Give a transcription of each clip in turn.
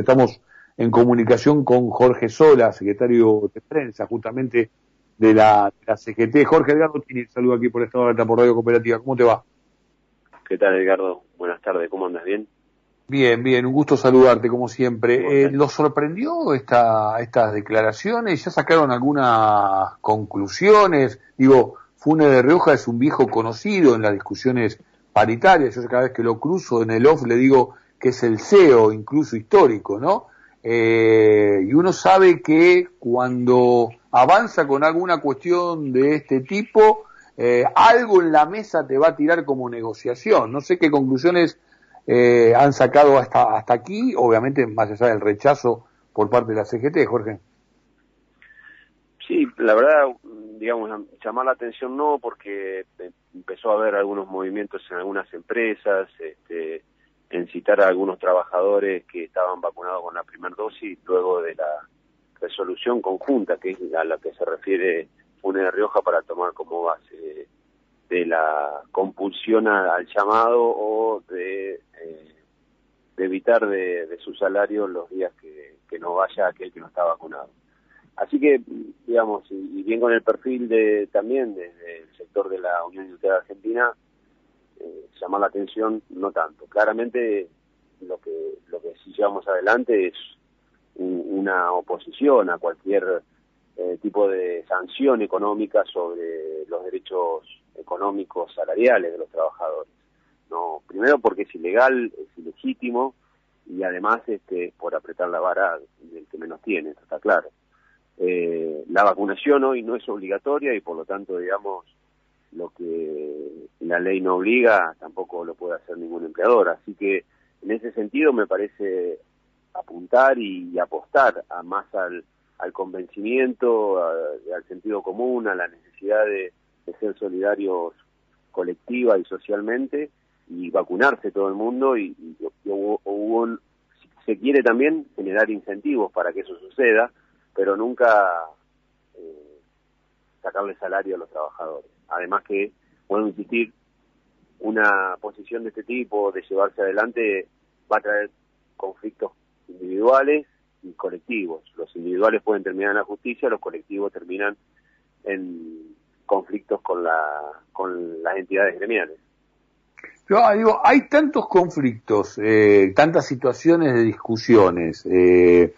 Estamos en comunicación con Jorge Sola, secretario de prensa justamente de la, CGT. Jorge Edgardo tiene saludo aquí por Estado de por Radio Cooperativa. ¿Cómo te va? ¿Qué tal, Edgardo? Buenas tardes, ¿cómo andas? ¿Bien? Bien, bien, un gusto saludarte como siempre. Eh, ¿Lo sorprendió esta, estas declaraciones? ¿Ya sacaron algunas conclusiones? Digo, Fune de Rioja es un viejo conocido en las discusiones paritarias. Yo cada vez que lo cruzo en el off le digo que es el CEO, incluso histórico, ¿no? Eh, y uno sabe que cuando avanza con alguna cuestión de este tipo, eh, algo en la mesa te va a tirar como negociación. No sé qué conclusiones eh, han sacado hasta, hasta aquí, obviamente más allá del rechazo por parte de la CGT, Jorge. Sí, la verdad, digamos, llamar la atención no, porque empezó a haber algunos movimientos en algunas empresas, este, en citar a algunos trabajadores que estaban vacunados con la primera dosis luego de la resolución conjunta, que es a la que se refiere Funes de Rioja para tomar como base de la compulsión al llamado o de, eh, evitar de, su salario los días que, no vaya aquel que no está vacunado. Así que, digamos, y, bien con el perfil de también desde el sector de la Unión Industrial Argentina, eh, llamar la atención no tanto. Claramente lo que lo que sí llevamos adelante es una oposición a cualquier eh, tipo de sanción económica sobre los derechos económicos salariales de los trabajadores. No, primero porque es ilegal, es ilegítimo y además este por apretar la vara del que menos tiene, está claro. Eh, la vacunación hoy no es obligatoria y por lo tanto, digamos, lo que la ley no obliga tampoco lo puede hacer ningún empleador. Así que en ese sentido me parece apuntar y, apostar a más al, convencimiento, al sentido común, a la necesidad de, ser solidarios colectiva y socialmente y vacunarse todo el mundo y, hubo, si se quiere también generar incentivos para que eso suceda, pero nunca eh, sacarle salario a los trabajadores. Además que, puedo insistir, una posición de este tipo, de llevarse adelante, va a traer conflictos individuales y colectivos. Los individuales pueden terminar en la justicia, los colectivos terminan en conflictos con, la, con las entidades gremiales. Yo ah, digo, hay tantos conflictos, eh, tantas situaciones de discusiones, eh,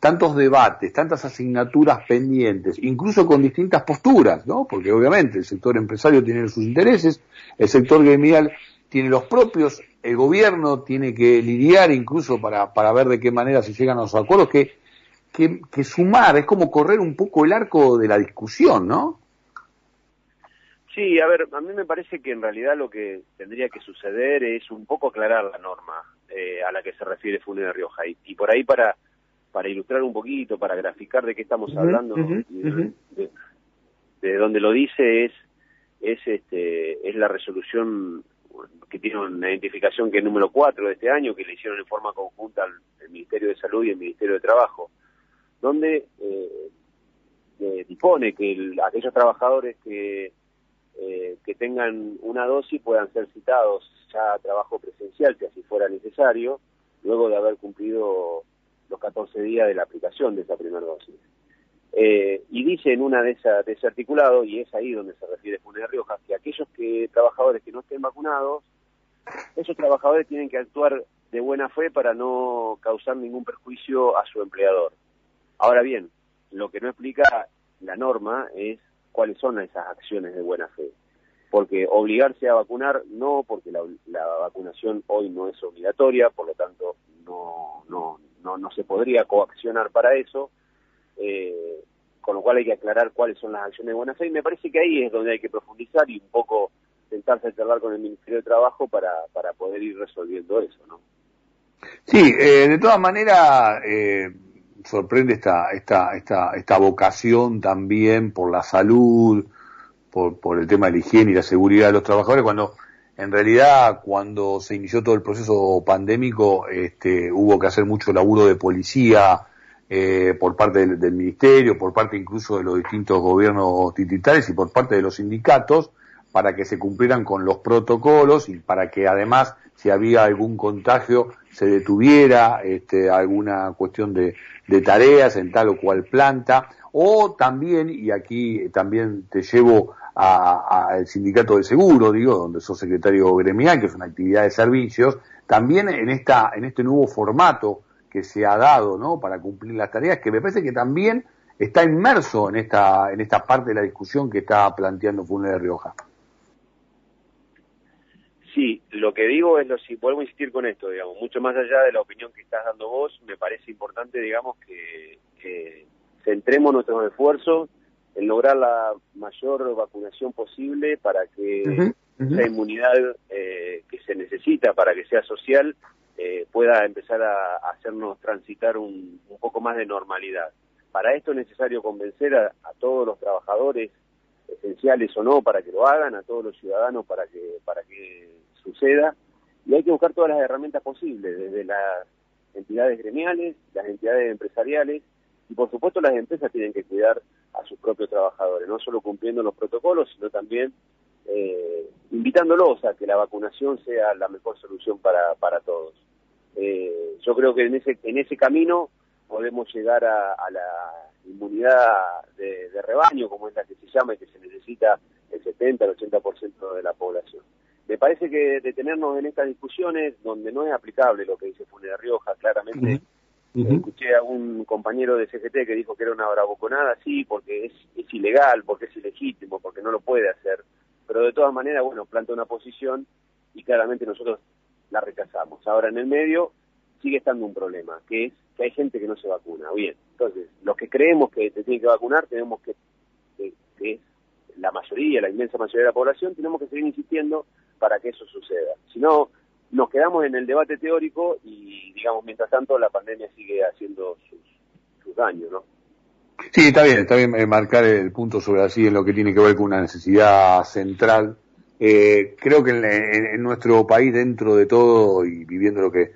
tantos debates, tantas asignaturas pendientes, incluso con distintas posturas, ¿no? Porque obviamente el sector empresario tiene sus intereses, el sector gremial tiene los propios, el gobierno tiene que lidiar incluso para, para ver de qué manera se llegan a los acuerdos, que, que, que sumar, es como correr un poco el arco de la discusión, ¿no? Sí, a ver, a mí me parece que en realidad lo que tendría que suceder es un poco aclarar la norma eh, a la que se refiere Funes de Rioja. Y, por ahí para, para ilustrar un poquito, para graficar de qué estamos hablando, de, de, donde lo dice es, es, este, es la resolución que tiene una identificación que es número 4 de este año, que le hicieron en forma conjunta el Ministerio de Salud y el Ministerio de Trabajo, donde eh, eh, dispone que aquellos trabajadores que, eh, que tengan una dosis puedan ser citados ya a trabajo presencial, si así fuera necesario, luego de haber cumplido los 14 días de la aplicación de esa primera dosis. Eh, y dice en una de esas de ese articulado, y es ahí donde se refiere Funes Rioja, que aquellos que trabajadores que no estén vacunados, esos trabajadores tienen que actuar de buena fe para no causar ningún perjuicio a su empleador. Ahora bien, lo que no explica la norma es cuáles son esas acciones de buena fe. Porque obligarse a vacunar, no, porque la, la vacunación hoy no es obligatoria, por lo tanto no, no, no, no se podría coaccionar para eso. Eh, con lo cual hay que aclarar cuáles son las acciones de buena fe y me parece que ahí es donde hay que profundizar y un poco sentarse a charlar con el Ministerio de Trabajo para, para poder ir resolviendo eso, ¿no? Sí, eh, de todas maneras eh, sorprende esta, esta, esta, esta vocación también por la salud, por, por el tema de la higiene y la seguridad de los trabajadores, cuando en realidad cuando se inició todo el proceso pandémico este, hubo que hacer mucho laburo de policía, eh, por parte del, ministerio, por parte incluso de los distintos gobiernos titulares y por parte de los sindicatos, para que se cumplieran con los protocolos y para que además si había algún contagio se detuviera este, alguna cuestión de, de tareas en tal o cual planta. O también, y aquí también te llevo al sindicato de seguro, digo, donde sos secretario gremial, que es una actividad de servicios, también en esta, en este nuevo formato que se ha dado, ¿no? Para cumplir las tareas, que me parece que también está inmerso en esta, en esta parte de la discusión que está planteando Funes de Rioja. Sí, lo que digo es lo si vuelvo a insistir con esto, digamos, mucho más allá de la opinión que estás dando vos, me parece importante, digamos, que, centremos nuestros esfuerzos en lograr la mayor vacunación posible para que la inmunidad eh, que se necesita para que sea social eh, pueda empezar a, hacernos transitar un, poco más de normalidad. Para esto es necesario convencer a, todos los trabajadores, esenciales o no, para que lo hagan, a todos los ciudadanos para que, para que suceda, y hay que buscar todas las herramientas posibles, desde las entidades gremiales, las entidades empresariales, y por supuesto las empresas tienen que cuidar a sus propios trabajadores, no solo cumpliendo los protocolos, sino también eh, invitándolos a que la vacunación sea la mejor solución para, para todos. Eh, yo creo que en ese, en ese camino podemos llegar a, la inmunidad de, rebaño, como es la que se llama y que se necesita el 70, el 80% de la población. Me parece que detenernos en estas discusiones, donde no es aplicable lo que dice Funes Rioja, claramente, escuché a un compañero de CGT que dijo que era una bravuconada, sí, porque es, es ilegal, porque es ilegítimo, porque no lo puede hacer, pero de todas maneras, bueno, planta una posición y claramente nosotros la rechazamos. Ahora en el medio sigue estando un problema, que es que hay gente que no se vacuna. Bien, entonces, los que creemos que te tienen que vacunar, tenemos que, que, es la mayoría, la inmensa mayoría de la población, tenemos que seguir insistiendo para que eso suceda. Si no, nos quedamos en el debate teórico y, digamos, mientras tanto la pandemia sigue haciendo sus, daños, ¿no? Sí, está bien, está bien eh, marcar el punto sobre así en lo que tiene que ver con una necesidad central. Eh, creo que en, nuestro país, dentro de todo y viviendo lo que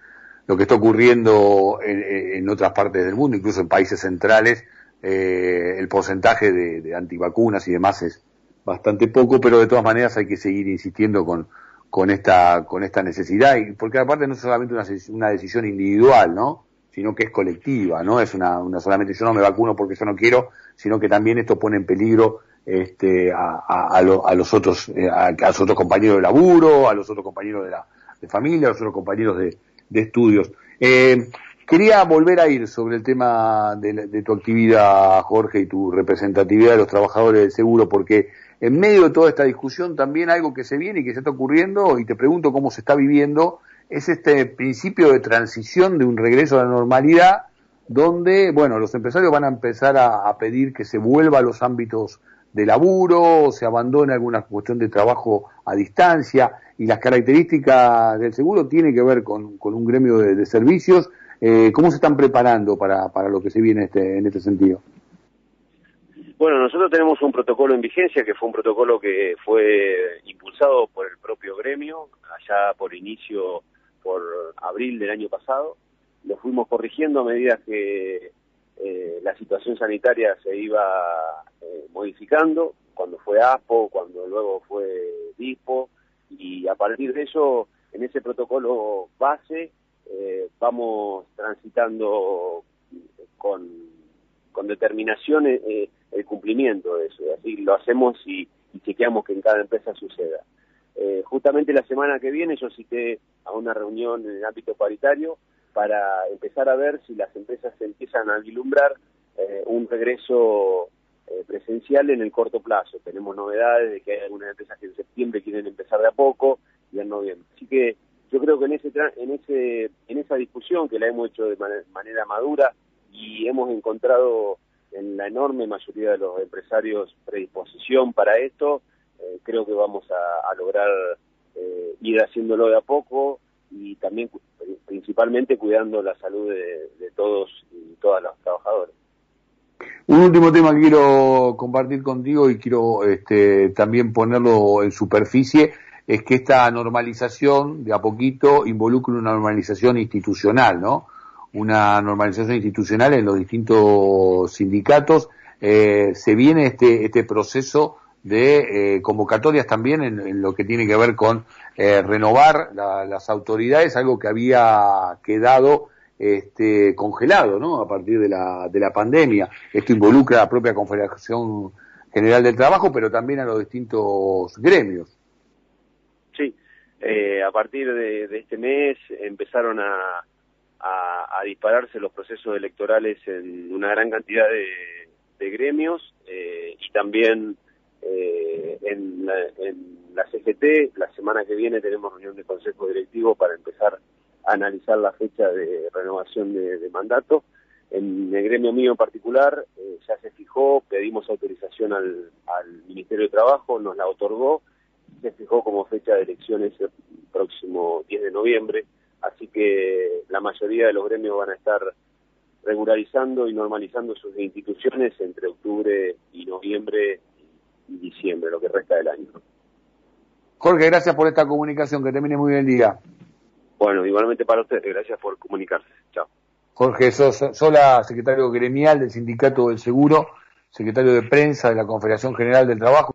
lo que está ocurriendo en, otras partes del mundo, incluso en países centrales, eh, el porcentaje de, antivacunas y demás es bastante poco, pero de todas maneras hay que seguir insistiendo con, con esta con esta necesidad y porque aparte no es solamente una, una decisión individual, ¿no? sino que es colectiva, no es una, una, solamente yo no me vacuno porque yo no quiero, sino que también esto pone en peligro este, a, a, a, los otros eh, a, los otros compañeros de laburo, a los otros compañeros de la de familia, a los otros compañeros de, de estudios. Eh, quería volver a ir sobre el tema de, tu actividad, Jorge, y tu representatividad de los trabajadores del seguro, porque en medio de toda esta discusión también algo que se viene y que se está ocurriendo, y te pregunto cómo se está viviendo, es este principio de transición de un regreso a la normalidad donde, bueno, los empresarios van a empezar a, pedir que se vuelva a los ámbitos de laburo, se abandone alguna cuestión de trabajo a distancia y las características del seguro tienen que ver con, un gremio de, servicios. Eh, ¿Cómo se están preparando para, para lo que se viene este, en este sentido? Bueno, nosotros tenemos un protocolo en vigencia que fue un protocolo que fue impulsado por el propio gremio, allá por inicio por abril del año pasado. Lo fuimos corrigiendo a medida que eh, la situación sanitaria se iba eh, modificando, cuando fue ASPO, cuando luego fue DISPO, y a partir de eso, en ese protocolo base, eh, vamos transitando con, con determinación el cumplimiento de eso. Así lo hacemos y chequeamos que en cada empresa suceda. Eh, justamente la semana que viene yo cité a una reunión en el ámbito paritario para empezar a ver si las empresas empiezan a vislumbrar eh, un regreso eh, presencial en el corto plazo. Tenemos novedades de que hay algunas empresas que en septiembre quieren empezar de a poco y en noviembre. Así que yo creo que en ese en ese en esa discusión que la hemos hecho de manera madura y hemos encontrado en la enorme mayoría de los empresarios predisposición para esto, eh, creo que vamos a, lograr eh, ir haciéndolo de a poco y también principalmente cuidando la salud de, todos y todas los trabajadores. Un último tema que quiero compartir contigo y quiero este, también ponerlo en superficie es que esta normalización de a poquito involucra una normalización institucional, ¿no? Una normalización institucional en los distintos sindicatos. Eh, se viene este, este proceso de eh, convocatorias también en, lo que tiene que ver con eh, renovar las autoridades, algo que había quedado este, congelado ¿no? a partir de la, de la pandemia. Esto involucra a la propia Confederación General del Trabajo, pero también a los distintos gremios. Eh, a partir de, este mes empezaron a, a, dispararse los procesos electorales en una gran cantidad de, gremios eh, y también eh, en, la, en la CGT. La semana que viene tenemos reunión de consejo directivo para empezar a analizar la fecha de renovación de, mandato. En el gremio mío en particular eh, ya se fijó, pedimos autorización al, al Ministerio de Trabajo, nos la otorgó, se fijó como fecha de elecciones el próximo 10 de noviembre, así que la mayoría de los gremios van a estar regularizando y normalizando sus instituciones entre octubre y noviembre y diciembre, lo que resta del año. Jorge, gracias por esta comunicación, que termine muy bien el día. Bueno, igualmente para ustedes, gracias por comunicarse. Chao. Jorge Sola, secretario gremial del Sindicato del Seguro, secretario de Prensa de la Confederación General del Trabajo.